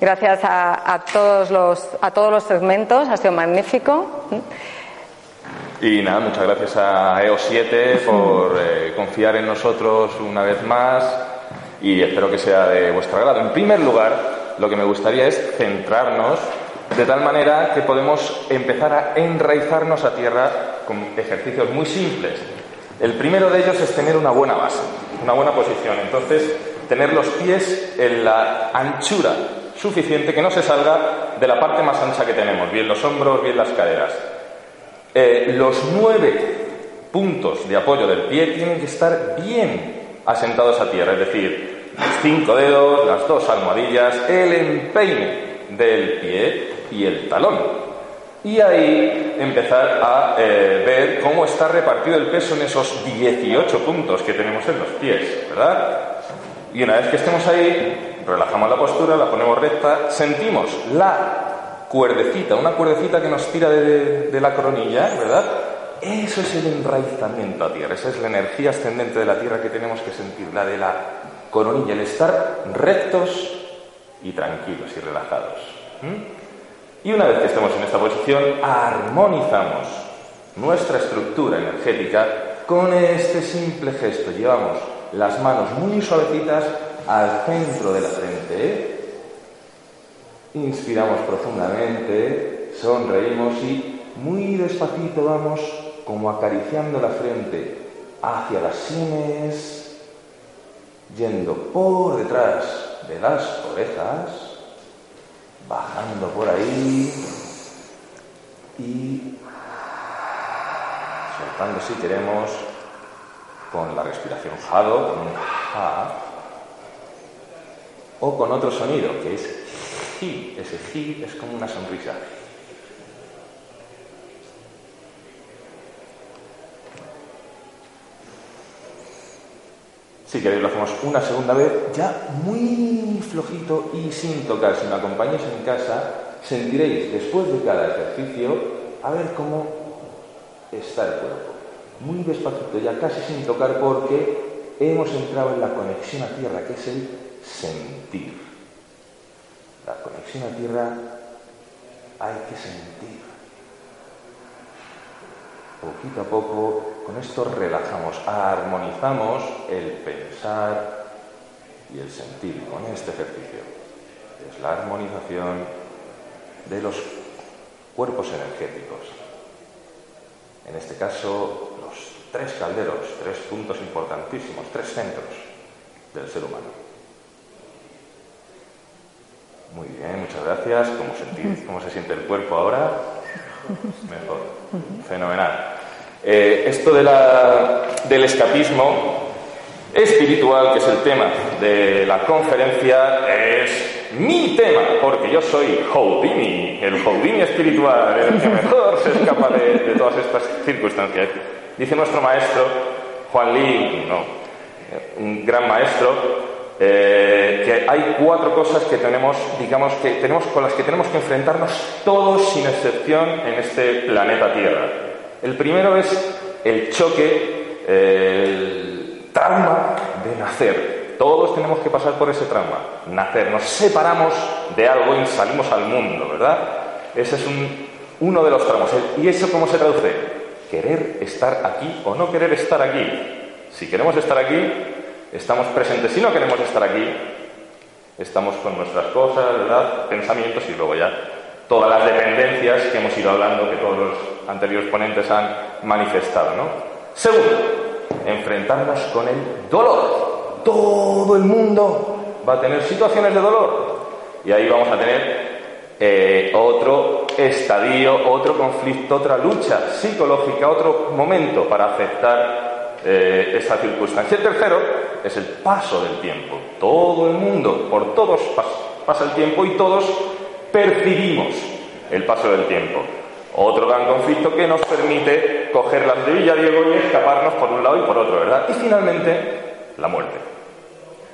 Gracias a, todos los, a todos los segmentos, ha sido magnífico. Y nada, muchas gracias a EO7 por eh, confiar en nosotros una vez más y espero que sea de vuestro agrado. En primer lugar, lo que me gustaría es centrarnos de tal manera que podemos empezar a enraizarnos a tierra con ejercicios muy simples. El primero de ellos es tener una buena base, una buena posición. Entonces, tener los pies en la anchura suficiente que no se salga de la parte más ancha que tenemos, bien los hombros, bien las caderas. Eh, los nueve puntos de apoyo del pie tienen que estar bien asentados a tierra, es decir, los cinco dedos, las dos almohadillas, el empeine del pie y el talón. Y ahí empezar a eh, ver cómo está repartido el peso en esos 18 puntos que tenemos en los pies, ¿verdad? Y una vez que estemos ahí, relajamos la postura, la ponemos recta, sentimos la cuerdecita, una cuerdecita que nos tira de, la coronilla, ¿verdad? Eso es el enraizamiento a tierra, esa es la energía ascendente de la tierra que tenemos que sentir, la de la coronilla, el estar rectos y tranquilos y relajados. Y una vez que estemos en esta posición, armonizamos nuestra estructura energética con este simple gesto. Llevamos las manos muy suavecitas al centro de la frente. Inspiramos profundamente, sonreímos y muy despacito vamos como acariciando la frente hacia las sienes, yendo por detrás de las orejas bajando por ahí y soltando si queremos con la respiración jado, con un ja, o con otro sonido que es ji. Ese ji es como una sonrisa. Si queréis lo hacemos una segunda vez, ya muy flojito y sin tocar. Si me acompañáis en casa, sentiréis después de cada ejercicio a ver cómo está el cuerpo. Muy despacito, ya casi sin tocar porque hemos entrado en la conexión a tierra, que es el sentir. La conexión a tierra hay que sentir. Poquito a poco con esto relajamos, armonizamos el pensar y el sentir con este ejercicio. Es la armonización de los cuerpos energéticos. En este caso, los tres calderos, tres puntos importantísimos, tres centros del ser humano. Muy bien, muchas gracias. ¿Cómo, cómo se siente el cuerpo ahora? Mejor. Fenomenal. Eh, esto de la, del escapismo espiritual, que es el tema de la conferencia, es mi tema, porque yo soy Houdini, el Houdini espiritual, el que mejor se escapa de, todas estas circunstancias. Dice nuestro maestro, Juan Lee, no, un gran maestro, eh, que hay cuatro cosas que tenemos, digamos, que tenemos, con las que tenemos que enfrentarnos todos sin excepción en este planeta Tierra. El primero es el choque, el trauma de nacer. Todos tenemos que pasar por ese trauma, nacer. Nos separamos de algo y salimos al mundo, ¿verdad? Ese es uno de los traumas. ¿Y eso cómo se traduce? Querer estar aquí o no querer estar aquí. Si queremos estar aquí, estamos presentes. Si no queremos estar aquí, estamos con nuestras cosas, ¿verdad? Pensamientos y luego ya todas las dependencias que hemos ido hablando, que todos los anteriores ponentes han manifestado. ¿no? Segundo, enfrentarnos con el dolor. Todo el mundo va a tener situaciones de dolor. Y ahí vamos a tener eh, otro estadio, otro conflicto, otra lucha psicológica, otro momento para aceptar eh, esta circunstancia. Tercero es el paso del tiempo. Todo el mundo, por todos pasa el tiempo y todos percibimos el paso del tiempo. Otro gran conflicto que nos permite coger las de Villadiego y escaparnos por un lado y por otro, ¿verdad? Y finalmente, la muerte.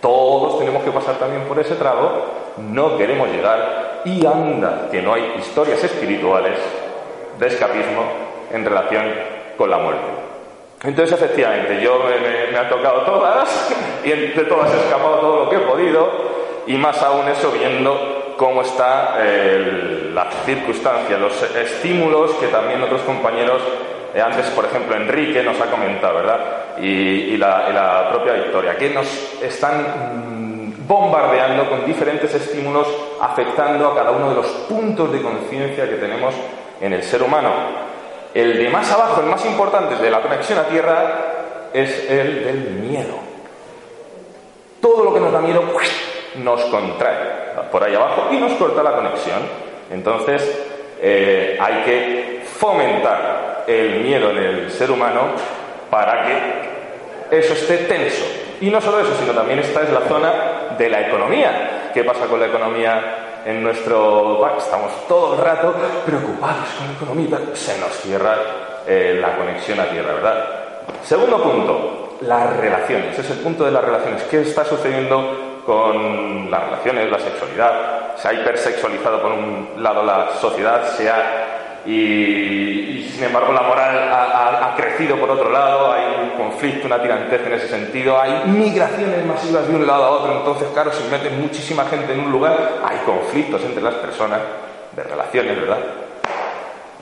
Todos tenemos que pasar también por ese trago, no queremos llegar y anda que no hay historias espirituales de escapismo en relación con la muerte. Entonces, efectivamente, yo me, me, ha tocado todas y entre todas he escapado todo lo que he podido y más aún eso viendo cómo está la circunstancia, los estímulos que también otros compañeros, eh, antes por ejemplo Enrique nos ha comentado, ¿verdad? Y, la, propia Victoria, que nos están mm, bombardeando con diferentes estímulos afectando a cada uno de los puntos de conciencia que tenemos en el ser humano. El de más abajo, el más importante de la conexión a tierra, es el del miedo. Todo lo que nos da miedo nos contrae por ahí abajo y nos corta la conexión. Entonces, eh, hay que fomentar el miedo en el ser humano para que eso esté tenso. Y no solo eso, sino también esta es la zona de la economía. ¿Qué pasa con la economía en nuestro Estamos todo el rato preocupados con la economía. Se nos cierra eh, la conexión a tierra, ¿verdad? Segundo punto, las relaciones. Es el punto de las relaciones. ¿Qué está sucediendo con las relaciones, la sexualidad. Se ha hipersexualizado por un lado la sociedad, se ha, y, sin embargo la moral ha, crecido por otro lado, hay un conflicto, una tirantez en ese sentido, hay migraciones masivas de un lado a otro, entonces claro, si mete muchísima gente en un lugar, hay conflictos entre las personas, de relaciones, ¿verdad?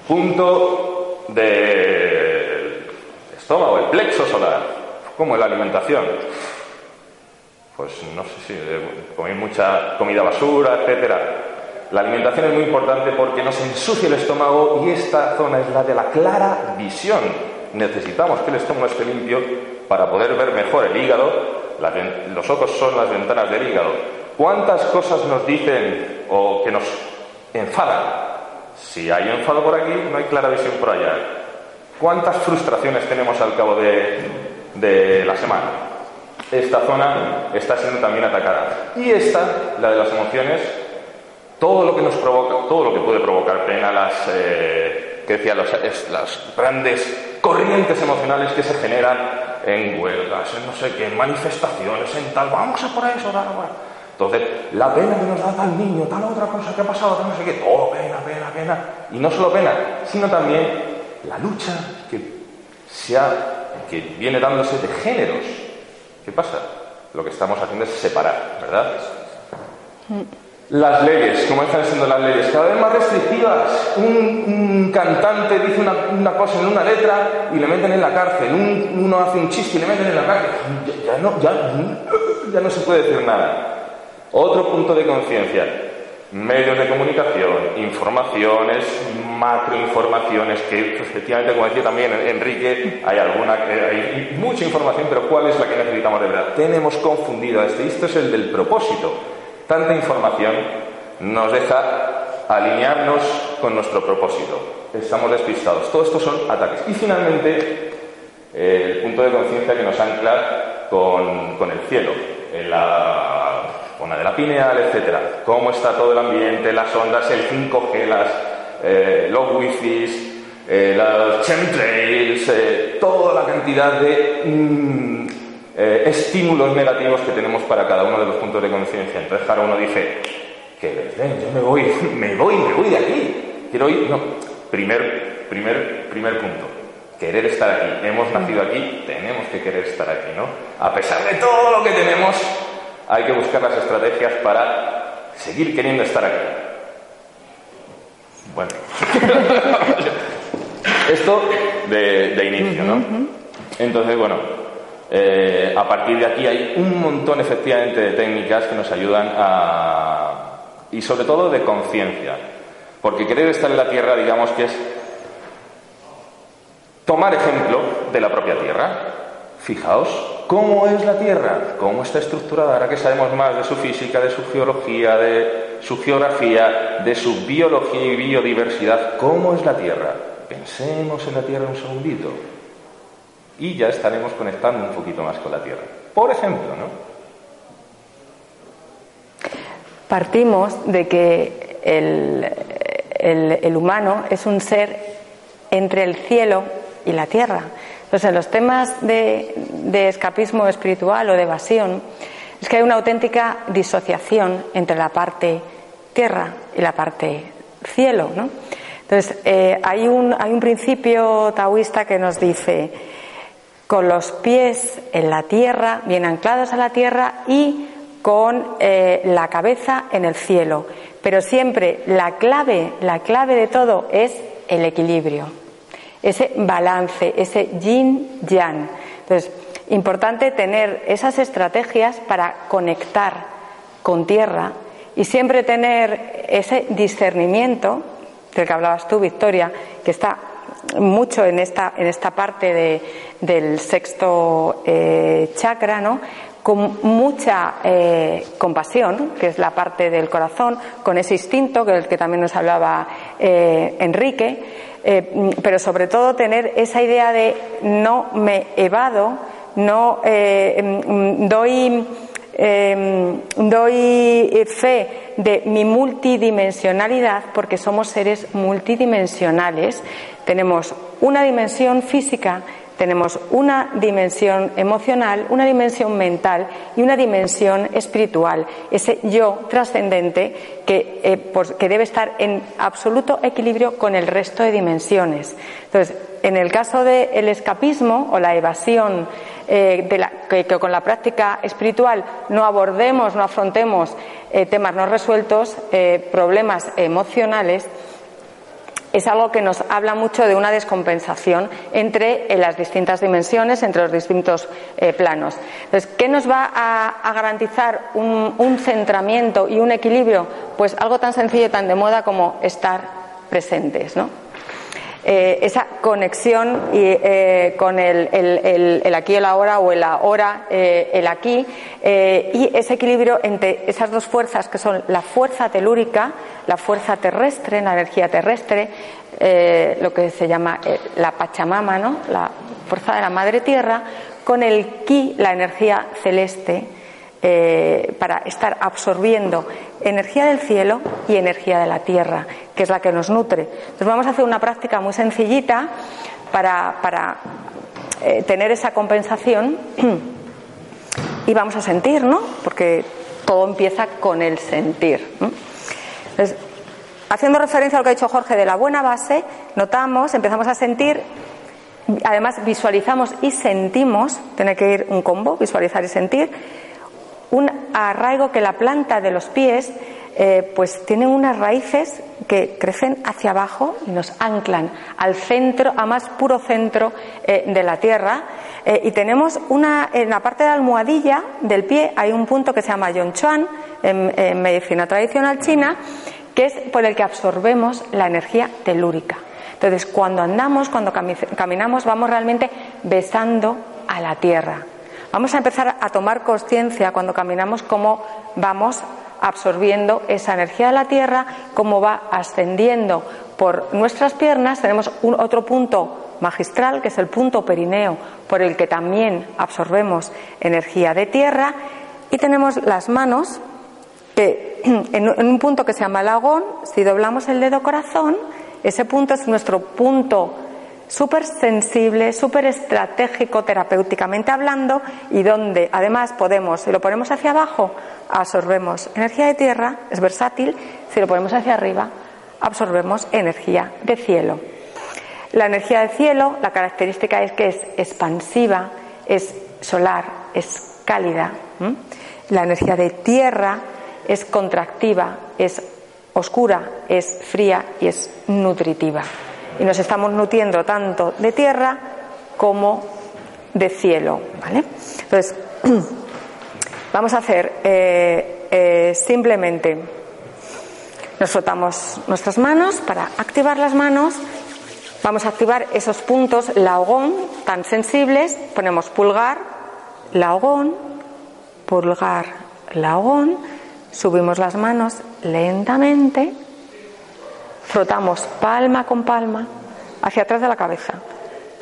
Punto de estómago, el plexo solar, como en la alimentación pues no sé si comer mucha comida basura, etcétera. La alimentación es muy importante porque nos ensucia el estómago y esta zona es la de la clara visión. Necesitamos que el estómago esté limpio para poder ver mejor el hígado. los ojos son las ventanas del hígado. ¿Cuántas cosas nos dicen o que nos enfadan? Si hay enfado por aquí, no hay clara visión por allá. ¿Cuántas frustraciones tenemos al cabo de la semana? esta zona está siendo también atacada. Y esta, la de las emociones, todo lo que nos provoca, todo lo que puede provocar pena, las, eh, que decía, las grandes corrientes emocionales que se generan en huelgas, en no sé qué, en manifestaciones, en tal, vamos a por eso, tal, Entonces, la pena que nos da tal niño, tal otra cosa que ha pasado, tal no sé qué, todo pena, pena, pena. Y no solo pena, sino también la lucha que, se que viene dándose de géneros ¿Qué pasa? Lo que estamos haciendo es separar, ¿verdad? Las leyes, ¿cómo están siendo las leyes? Cada vez más restrictivas. Un, cantante dice una, cosa en una letra y le meten en la cárcel. uno hace un chiste y le meten en la cárcel. Ya, no, ya no se puede decir nada. Otro punto de conciencia medios de comunicación, informaciones, macroinformaciones, que efectivamente, como decía también Enrique, hay mucha información, pero ¿cuál es la que necesitamos de verdad? Tenemos confundido este, esto es el del propósito. Tanta información nos deja alinearnos con nuestro propósito. Estamos despistados. Todo esto son ataques. Y finalmente, el punto de conciencia que nos ancla con, con el cielo. La zona de la pineal, etcétera. Cómo está todo el ambiente, las ondas, el 5G, las, eh, los wifi, eh, los chemtrails, eh, toda la cantidad de mm, estímulos negativos que tenemos para cada uno de los puntos de conciencia. Entonces, ahora uno dice, que yo me voy, me voy, me voy de aquí. Quiero ir, no. Primer, primer, primer punto. Querer estar aquí. Hemos nacido aquí, tenemos que querer estar aquí, ¿no? A pesar de todo lo que tenemos, hay que buscar las estrategias para seguir queriendo estar aquí. Bueno, esto de, inicio, ¿no? Entonces, bueno, eh, a partir de aquí hay un montón efectivamente de técnicas que nos ayudan a... y sobre todo de conciencia. Porque querer estar en la Tierra, digamos que es tomar ejemplo de la propia Tierra. Fijaos, ¿Cómo es la Tierra? ¿Cómo está estructurada? Ahora que sabemos más de su física, de su geología, de su geografía, de su biología y biodiversidad, ¿cómo es la Tierra? Pensemos en la Tierra un segundito. Y ya estaremos conectando un poquito más con la Tierra. Por ejemplo, ¿no? Partimos de que el, humano es un ser entre el cielo y la tierra. Entonces, en los temas de, escapismo espiritual o de evasión, es que hay una auténtica disociación entre la parte tierra y la parte cielo. ¿no? Entonces, eh, hay, un, hay un principio taoísta que nos dice, con los pies en la tierra, bien anclados a la tierra y con eh, la cabeza en el cielo. Pero siempre la clave, la clave de todo es el equilibrio, ese balance, ese yin-yang. Entonces, importante tener esas estrategias para conectar con tierra y siempre tener ese discernimiento del que hablabas tú, Victoria, que está mucho en esta, en esta parte del sexto eh, chakra, ¿no? con mucha eh, compasión, que es la parte del corazón, con ese instinto, que que también nos hablaba eh, Enrique, pero sobre todo tener esa idea de no me evado, no doy, doy fe de mi multidimensionalidad, porque somos seres multidimensionales. Tenemos una dimensión física tenemos una dimensión emocional, una dimensión mental y una dimensión espiritual, ese yo trascendente que, eh, que debe estar en absoluto equilibrio con el resto de dimensiones. Entonces, en el caso del escapismo o la evasión, eh, de la, que, con la práctica espiritual no abordemos, no afrontemos eh, temas no resueltos, problemas emocionales, es algo que nos habla mucho de una descompensación entre las distintas dimensiones, entre los distintos eh, planos. Entonces, ¿qué nos va a, garantizar un, centramiento y un equilibrio? Pues algo tan sencillo y tan de moda como estar presentes, ¿no? Eh, esa conexión y, eh, con el, el, aquí el ahora o el ahora, el aquí, y ese equilibrio entre esas dos fuerzas que son la fuerza telúrica, la fuerza terrestre, la energía terrestre, eh, lo que se llama eh, la Pachamama, ¿no? la fuerza de la Madre Tierra, con el Ki, la energía celeste, eh, para estar absorbiendo energía del cielo y energía de la tierra, que es la que nos nutre. Entonces vamos a hacer una práctica muy sencillita para, para tener esa compensación y vamos a sentir, ¿no? Porque todo empieza con el sentir. Entonces, haciendo referencia a lo que ha dicho Jorge de la buena base, notamos, empezamos a sentir, además visualizamos y sentimos, tiene que ir un combo, visualizar y sentir, un arraigo que la planta de los pies eh, pues tiene unas raíces que crecen hacia abajo y nos anclan al centro, a más puro centro eh, de la tierra. Eh, y tenemos una, en la parte de la almohadilla del pie hay un punto que se llama Yonchuan en, medicina tradicional china, que es por el que absorbemos la energía telúrica. Entonces, cuando andamos, cuando caminamos, vamos realmente besando a la tierra. Vamos a empezar a tomar conciencia cuando caminamos cómo vamos absorbiendo esa energía de la tierra, cómo va ascendiendo por nuestras piernas. Tenemos otro punto magistral, que es el punto perineo, por el que también absorbemos energía de tierra. Y tenemos las manos que en un punto que se llama lagón, si doblamos el dedo corazón, ese punto es nuestro punto súper sensible, súper estratégico terapéuticamente hablando y donde además podemos, si lo ponemos hacia abajo, absorbemos energía de tierra, es versátil, si lo ponemos hacia arriba, absorbemos energía de cielo. La energía de cielo, la característica es que es expansiva, es solar, es cálida. La energía de tierra es contractiva, es oscura, es fría y es nutritiva. Y nos estamos nutriendo tanto de tierra como de cielo. ¿vale? Entonces, vamos a hacer eh, eh, simplemente, nos frotamos nuestras manos para activar las manos. Vamos a activar esos puntos laogón tan sensibles. Ponemos pulgar, lagón, pulgar, lagón, subimos las manos lentamente, frotamos palma con palma hacia atrás de la cabeza.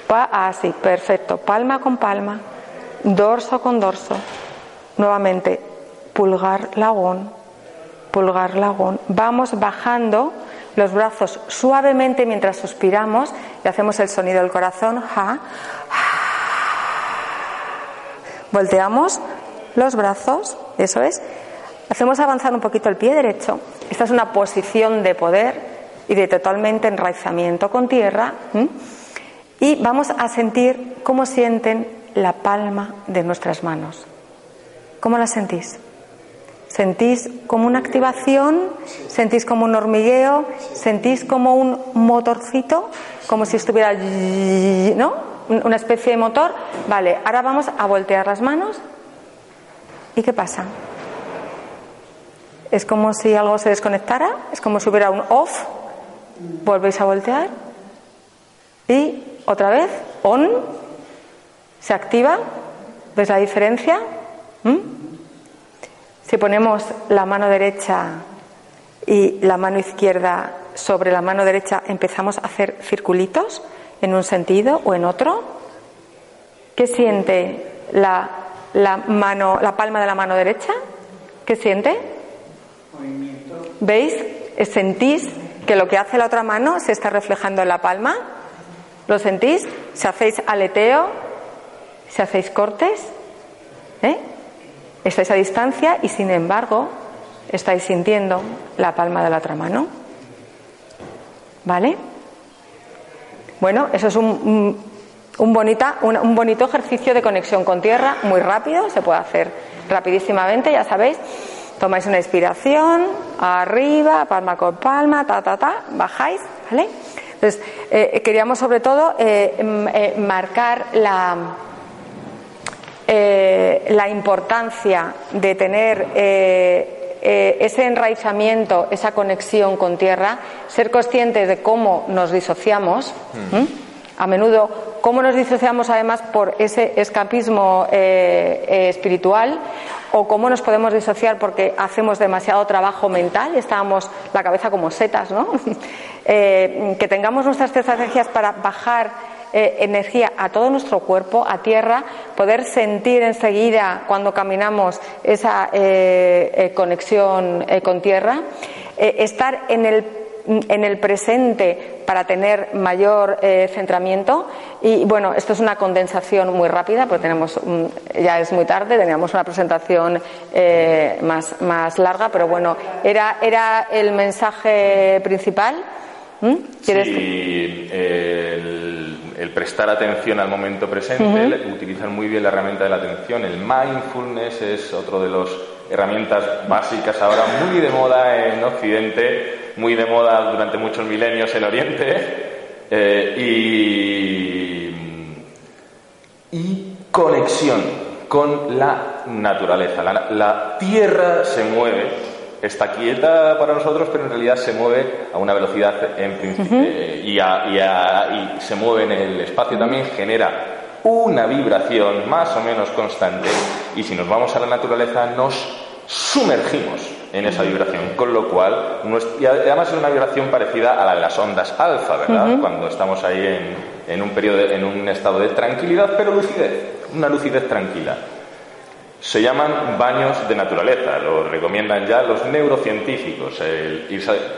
así, perfecto, palma con palma, dorso con dorso, nuevamente pulgar, lagón, pulgar, lagón. Vamos bajando los brazos suavemente mientras suspiramos y hacemos el sonido del corazón. Volteamos los brazos, eso es. Hacemos avanzar un poquito el pie derecho. Esta es una posición de poder y de totalmente enraizamiento con tierra. Y vamos a sentir cómo sienten la palma de nuestras manos. ¿Cómo la sentís? ¿Sentís como una activación? ¿Sentís como un hormigueo? ¿Sentís como un motorcito? Como si estuviera... ¿No? una especie de motor. Vale, ahora vamos a voltear las manos. ¿Y qué pasa? Es como si algo se desconectara, es como si hubiera un off. Volvéis a voltear. Y otra vez, on. Se activa. ¿Ves la diferencia? ¿Mm? Si ponemos la mano derecha y la mano izquierda sobre la mano derecha, empezamos a hacer circulitos en un sentido o en otro? ¿Qué siente la, la, mano, la palma de la mano derecha? ¿Qué siente? ¿Veis? ¿Sentís que lo que hace la otra mano se está reflejando en la palma? ¿Lo sentís? Si hacéis aleteo, si hacéis cortes, ¿eh? estáis a distancia y sin embargo estáis sintiendo la palma de la otra mano. ¿Vale? Bueno, eso es un, un, bonita, un, bonito ejercicio de conexión con tierra, muy rápido, se puede hacer rapidísimamente, ya sabéis. Tomáis una inspiración, arriba, palma con palma, ta, ta, ta, bajáis, ¿vale? Entonces, eh, queríamos sobre todo eh, eh, marcar la, la importancia de tener ese enraizamiento, esa conexión con tierra, ser conscientes de cómo nos disociamos, mm. a menudo cómo nos disociamos además por ese escapismo eh, eh, espiritual o cómo nos podemos disociar porque hacemos demasiado trabajo mental y estábamos la cabeza como setas, ¿no? que tengamos nuestras estrategias para bajar eh, energía a todo nuestro cuerpo, a tierra, poder sentir enseguida cuando caminamos esa eh, eh, conexión con tierra, estar en el en el presente para tener mayor centramiento y bueno esto es una condensación muy rápida porque tenemos ya es muy tarde teníamos una presentación más, más larga pero bueno era era el mensaje principal ¿Mm? Sí, el, prestar atención al momento presente, utilizar muy bien la herramienta de la atención. El mindfulness es otro de las herramientas básicas ahora muy de moda en Occidente, muy de moda durante muchos milenios en Oriente. Eh, y, conexión con la naturaleza. la tierra se mueve está quieta para nosotros, pero en realidad se mueve a una velocidad en principio, eh, y, se mueve en el espacio también, genera una vibración más o menos constante y si nos vamos a la naturaleza nos sumergimos en esa vibración, con lo cual, y además es una vibración parecida a la de las ondas alfa, ¿verdad? Cuando estamos ahí en, en un periodo, en un estado de tranquilidad, pero lucidez, una lucidez tranquila. Se llaman baños de naturaleza, lo recomiendan ya los neurocientíficos.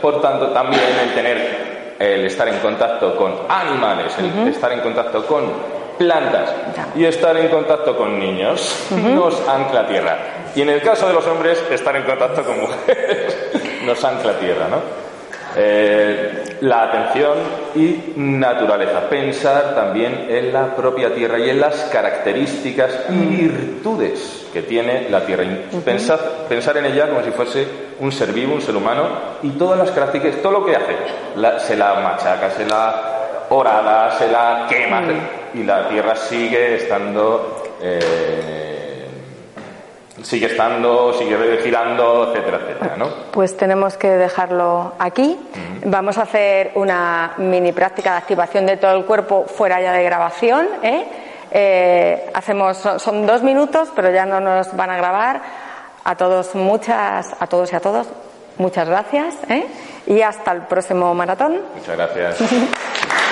por tanto, también el tener, el estar en contacto con animales, el estar en contacto con plantas y estar en contacto con niños nos ancla tierra. Y en el caso de los hombres, estar en contacto con mujeres nos ancla tierra, ¿no? Eh, la atención y naturaleza. Pensar también en la propia tierra y en las características y virtudes que tiene la tierra. Pensar, pensar en ella como si fuese un ser vivo, un ser humano, y todas las características, todo lo que hace, se la machaca, se la orada, se la quema, y la tierra sigue estando. Eh, sigue estando, sigue girando, etcétera, etcétera, ¿no? Pues tenemos que dejarlo aquí. Vamos a hacer una mini práctica de activación de todo el cuerpo fuera ya de grabación, ¿eh? Eh, hacemos, son, dos minutos, pero ya no nos van a grabar. A todos, muchas, a todos y a todos, muchas gracias. ¿eh? Y hasta el próximo maratón. Muchas gracias.